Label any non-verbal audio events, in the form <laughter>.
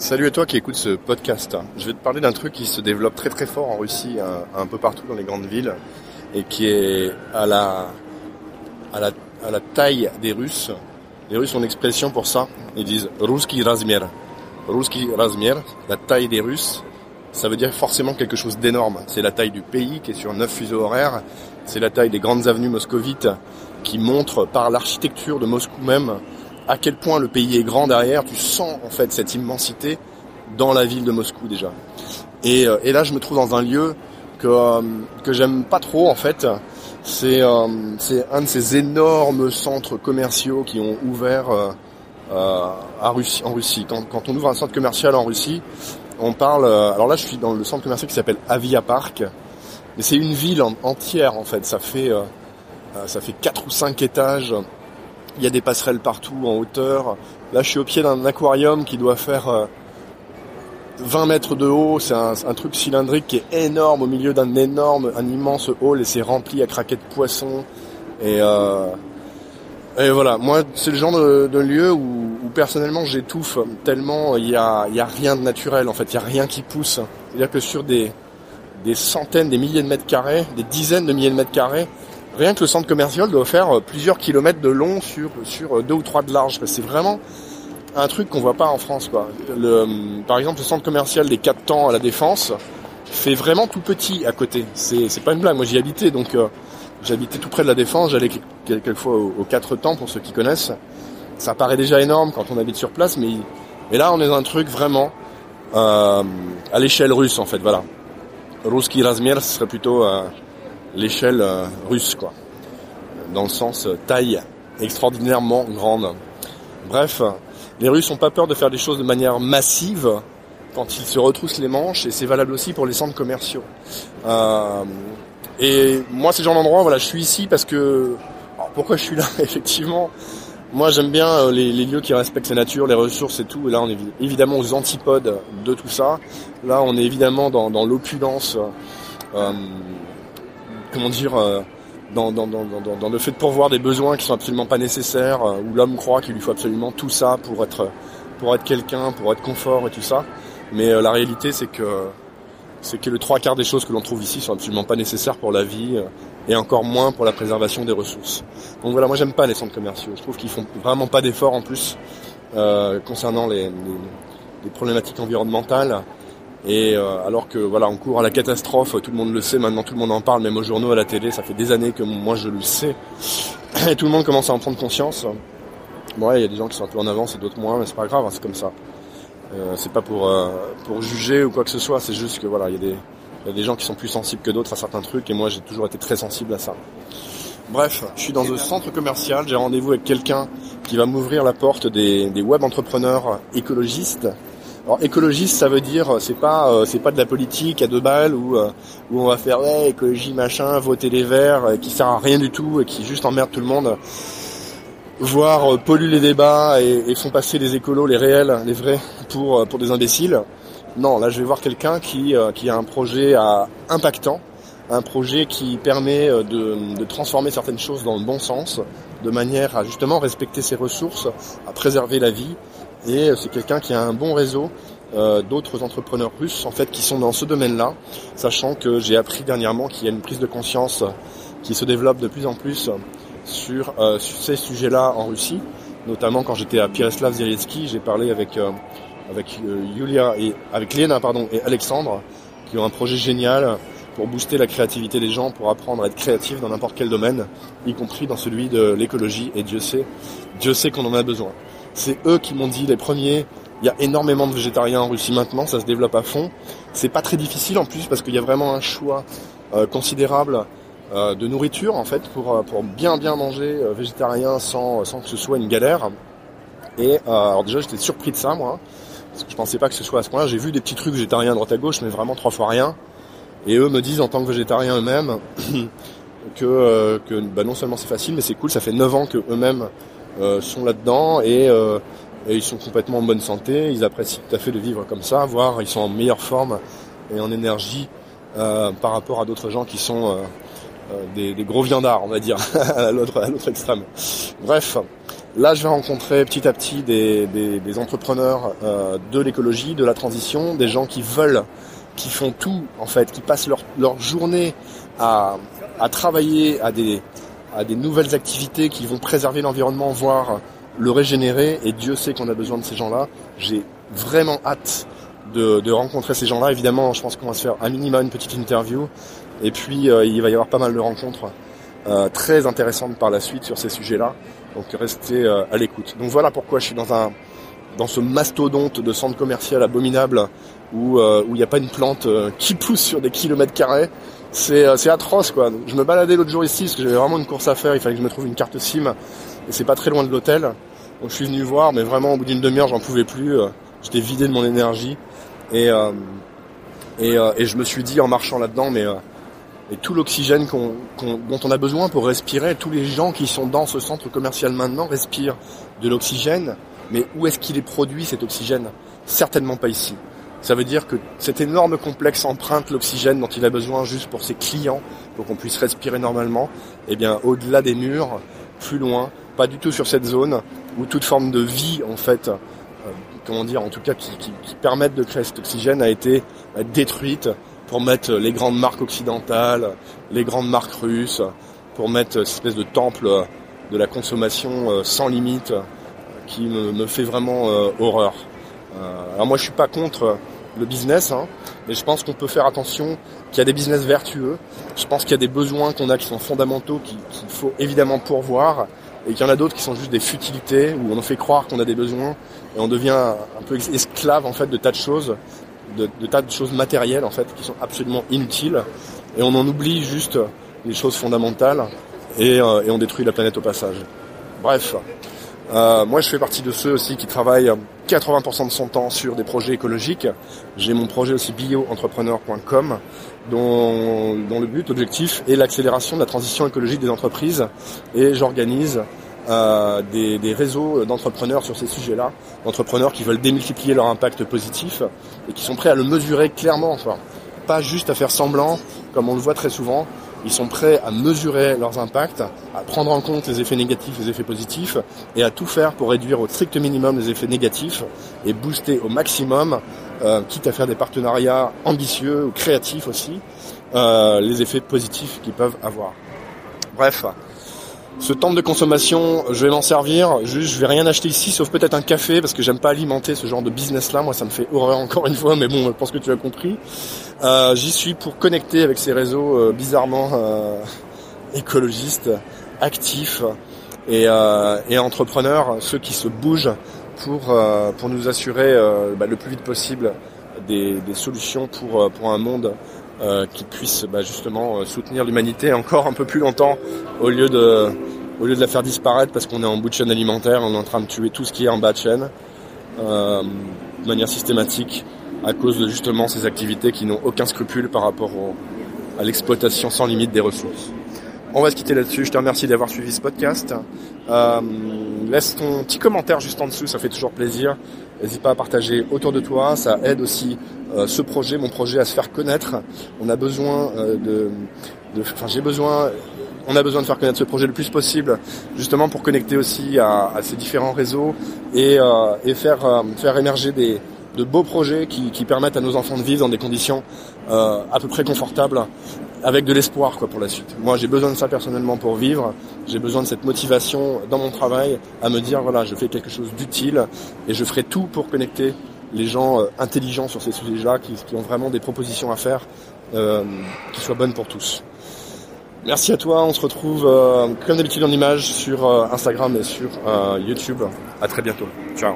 Salut à toi qui écoutes ce podcast. Je vais te parler d'un truc qui se développe très très fort en Russie, un, un, peu partout dans les grandes villes, et qui est à la, à la, à la taille des Russes. Les Russes ont une expression pour ça. Ils disent Ruski Razmier. Ruski Razmier, la taille des Russes, ça veut dire forcément quelque chose d'énorme. C'est la taille du pays qui est sur neuf fuseaux horaires. C'est la taille des grandes avenues moscovites qui montrent par l'architecture de Moscou même à quel point le pays est grand derrière. Tu sens en fait cette immensité dans la ville de Moscou déjà. Et, euh, et là, je me trouve dans un lieu que euh, que j'aime pas trop en fait. C'est euh, c'est un de ces énormes centres commerciaux qui ont ouvert à Russie, en Russie. Quand, quand on ouvre un centre commercial en Russie, on parle. alors là, je suis dans le centre commercial qui s'appelle Avia Park. Mais c'est une ville entière en fait. Ça fait ça fait quatre ou cinq étages il y a des passerelles partout en hauteur. Là, je suis au pied d'un aquarium qui doit faire 20 euh, mètres de haut. C'est un, truc cylindrique qui est énorme au milieu d'un énorme, un immense hall et c'est rempli à craquer de poissons. Et, euh, et voilà, moi, c'est le genre de, lieu où, personnellement j'étouffe tellement il y a, rien de naturel en fait, il y a rien qui pousse. C'est-à-dire que sur des centaines, des milliers de mètres carrés, des dizaines de milliers de mètres carrés, rien que le centre commercial doit faire euh, plusieurs kilomètres de long sur sur euh, deux ou trois de large. C'est vraiment un truc qu'on voit pas en France. Euh, par exemple, le centre commercial des Quatre Temps à la Défense fait vraiment tout petit à côté. C'est pas une blague. Moi, j'y habitais, donc j'habitais tout près de la Défense. J'allais quelquefois aux, Quatre Temps pour ceux qui connaissent. Ça paraît déjà énorme quand on habite sur place, mais mais là, on est dans un truc vraiment à l'échelle russe en fait. Voilà. Ruski Razmier, ce serait plutôt l'échelle euh, russe, quoi. Dans le sens euh, taille extraordinairement grande. Bref, les Russes n'ont pas peur de faire des choses de manière massive quand ils se retroussent les manches, et c'est valable aussi pour les centres commerciaux. Euh, et moi, c'est le genre d'endroit, voilà, je suis ici parce que... pourquoi je suis là? <laughs> Effectivement, moi j'aime bien les, lieux qui respectent la nature, les ressources et tout. Et là, on est évidemment aux antipodes de tout ça. Là, on est évidemment dans l'opulence comment dire, euh, dans, le fait de pourvoir des besoins qui sont absolument pas nécessaires, euh, où l'homme croit qu'il lui faut absolument tout ça pour être, quelqu'un, pour être confort et tout ça. Mais euh, la réalité, c'est que c'est que le trois quarts des choses que l'on trouve ici sont absolument pas nécessaires pour la vie et encore moins pour la préservation des ressources. Donc voilà, moi j'aime pas les centres commerciaux. Je trouve qu'ils font vraiment pas d'efforts en plus concernant les, problématiques environnementales. Et euh, alors que voilà, on court à la catastrophe, tout le monde le sait, maintenant tout le monde en parle, même aux journaux, à la télé, ça fait des années que moi je le sais. Et tout le monde commence à en prendre conscience. Bon, il y a des gens qui sont un peu en avance et d'autres moins, mais c'est pas grave, hein, c'est comme ça. Euh, c'est pas pour euh, pour juger ou quoi que ce soit, c'est juste que voilà, il y a des y a des gens qui sont plus sensibles que d'autres à certains trucs et moi j'ai toujours été très sensible à ça. Bref, je suis dans un centre commercial, j'ai rendez-vous avec quelqu'un qui va m'ouvrir la porte des, des web entrepreneurs écologistes alors écologiste, ça veut dire c'est pas euh, c'est pas de la politique à deux balles où euh, où on va faire ouais écologie machin, voter les verts, euh, qui sert à rien du tout et qui juste emmerde tout le monde, voire pollue les débats et, font passer les écolos, les réels, les vrais, pour des imbéciles. Non, là je vais voir quelqu'un qui qui a un projet à impactant, un projet qui permet de, de transformer certaines choses dans le bon sens, de manière à justement respecter ses ressources, à préserver la vie et c'est quelqu'un qui a un bon réseau euh, d'autres entrepreneurs russes en fait qui sont dans ce domaine-là, sachant que j'ai appris dernièrement qu'il y a une prise de conscience qui se développe de plus en plus sur, euh, ces sujets-là en Russie, notamment quand j'étais à Pireslav Zelietsky, j'ai parlé avec euh, Yulia et avec Lena pardon et Alexandre qui ont un projet génial pour booster la créativité des gens, pour apprendre à être créatif dans n'importe quel domaine, y compris dans celui de l'écologie. Et Dieu sait, Dieu sait qu'on en a besoin. C'est eux qui m'ont dit les premiers. Il y a énormément de végétariens en Russie maintenant, ça se développe à fond. C'est pas très difficile en plus parce qu'il y a vraiment un choix euh, considérable euh, de nourriture en fait pour euh, bien bien manger végétarien sans que ce soit une galère. Et alors déjà j'étais surpris de ça moi parce que je pensais pas que ce soit à ce point-là. J'ai vu des petits trucs végétariens à droite à gauche mais vraiment trois fois rien. Et eux me disent en tant que végétariens eux-mêmes <clears throat> que que bah, non seulement c'est facile mais c'est cool. Ça fait 9 ans que eux-mêmes sont là-dedans euh, et, ils sont complètement en bonne santé. Ils apprécient tout à fait de vivre comme ça, voire ils sont en meilleure forme et en énergie euh, par rapport à d'autres gens qui sont des, gros viandards, on va dire, <laughs> à l'autre extrême. Bref, Là, je vais rencontrer petit à petit des, des, entrepreneurs euh, de l'écologie, de la transition, des gens qui veulent, qui font tout en fait, qui passent leur, leur journée à, à travailler à des, à des nouvelles activités qui vont préserver l'environnement, voire le régénérer. Et Dieu sait qu'on a besoin de ces gens-là. J'ai vraiment hâte de, de rencontrer ces gens-là. Évidemment, je pense qu'on va se faire un minimum une petite interview. Et puis, euh, il va y avoir pas mal de rencontres euh, très intéressantes par la suite sur ces sujets-là. Donc restez euh, à l'écoute. Donc voilà pourquoi je suis dans un dans ce mastodonte de centre commercial abominable où euh, il n'y a pas une plante euh, qui pousse sur des kilomètres carrés. C'est c'est atroce quoi. Je me baladais l'autre jour ici parce que j'avais vraiment une course à faire. Il fallait que je me trouve une carte SIM et c'est pas très loin de l'hôtel. Donc je suis venu voir, mais vraiment au bout d'une demi-heure j'en pouvais plus. J'étais vidé de mon énergie et et, et je me suis dit en marchant là-dedans, mais et tout l'oxygène dont on a besoin pour respirer. Tous les gens qui sont dans ce centre commercial maintenant respirent de l'oxygène, mais où est-ce qu'il est produit cet oxygène? Certainement pas ici. Ça veut dire que cet énorme complexe emprunte l'oxygène dont il a besoin juste pour ses clients, pour qu'on puisse respirer normalement. Eh bien, au-delà des murs, plus loin, pas du tout sur cette zone où toute forme de vie, en fait, euh, comment dire, en tout cas, qui, qui, permettent de créer cet oxygène, a été euh, détruite pour mettre les grandes marques occidentales, les grandes marques russes, pour mettre cette espèce de temple de la consommation euh, sans limite qui me, fait vraiment euh, horreur. Euh, alors moi je suis pas contre le business, hein, mais je pense qu'on peut faire attention qu'il y a des business vertueux. Je pense qu'il y a des besoins qu'on a qui sont fondamentaux, qu'il faut évidemment pourvoir, et qu'il y en a d'autres qui sont juste des futilités, où on nous fait croire qu'on a des besoins, et on devient un peu esclave en fait de tas de choses de, tas de choses matérielles en fait qui sont absolument inutiles et on en oublie juste les choses fondamentales et, euh, on détruit la planète au passage. Bref, euh, moi je fais partie de ceux aussi qui travaillent 80% de son temps sur des projets écologiques. J'ai mon projet aussi bioentrepreneur.com dont, le but, objectif est l'accélération de la transition écologique des entreprises et j'organise euh, des, des, réseaux d'entrepreneurs sur ces sujets-là, d'entrepreneurs qui veulent démultiplier leur impact positif et qui sont prêts à le mesurer clairement, enfin, pas juste à faire semblant, comme on le voit très souvent. Ils sont prêts à mesurer leurs impacts, à prendre en compte les effets négatifs, les effets positifs, et à tout faire pour réduire au strict minimum les effets négatifs et booster au maximum, euh, quitte à faire des partenariats ambitieux ou créatifs aussi, euh, les effets positifs qu'ils peuvent avoir. Bref, ce temps de consommation, je vais m'en servir. Juste, je vais rien acheter ici, sauf peut-être un café, parce que j'aime pas alimenter ce genre de business-là. Moi, ça me fait horreur encore une fois, mais bon, je pense que tu as compris. Euh, J'y suis pour connecter avec ces réseaux euh, bizarrement euh, écologistes, actifs et, euh, et, entrepreneurs, ceux qui se bougent pour euh, pour nous assurer bah, le plus vite possible des, des solutions pour pour un monde euh, qui puisse bah, justement euh, soutenir l'humanité encore un peu plus longtemps au lieu de au lieu de la faire disparaître parce qu'on est en bout de chaîne alimentaire, on est en train de tuer tout ce qui est en bas de chaîne euh, de manière systématique à cause de justement ces activités qui n'ont aucun scrupule par rapport à l'exploitation sans limite des ressources. On va se quitter là-dessus. Je te remercie d'avoir suivi ce podcast. Euh, laisse ton petit commentaire juste en dessous, ça fait toujours plaisir. N'hésite pas à partager autour de toi, ça aide aussi euh, ce projet, mon projet, à se faire connaître. On a besoin euh, on a besoin de faire connaître ce projet le plus possible, justement pour connecter aussi à, ces différents réseaux et, euh, faire émerger de beaux projets qui, permettent à nos enfants de vivre dans des conditions à peu près confortables avec de l'espoir quoi pour la suite. Moi, j'ai besoin de ça personnellement pour vivre. J'ai besoin de cette motivation dans mon travail à me dire voilà, je fais quelque chose d'utile et je ferai tout pour connecter les gens euh, intelligents sur ces sujets-là, qui, ont vraiment des propositions à faire, euh, qui soient bonnes pour tous. Merci à toi. On se retrouve euh, comme d'habitude en image sur Instagram et sur YouTube. À très bientôt. Ciao.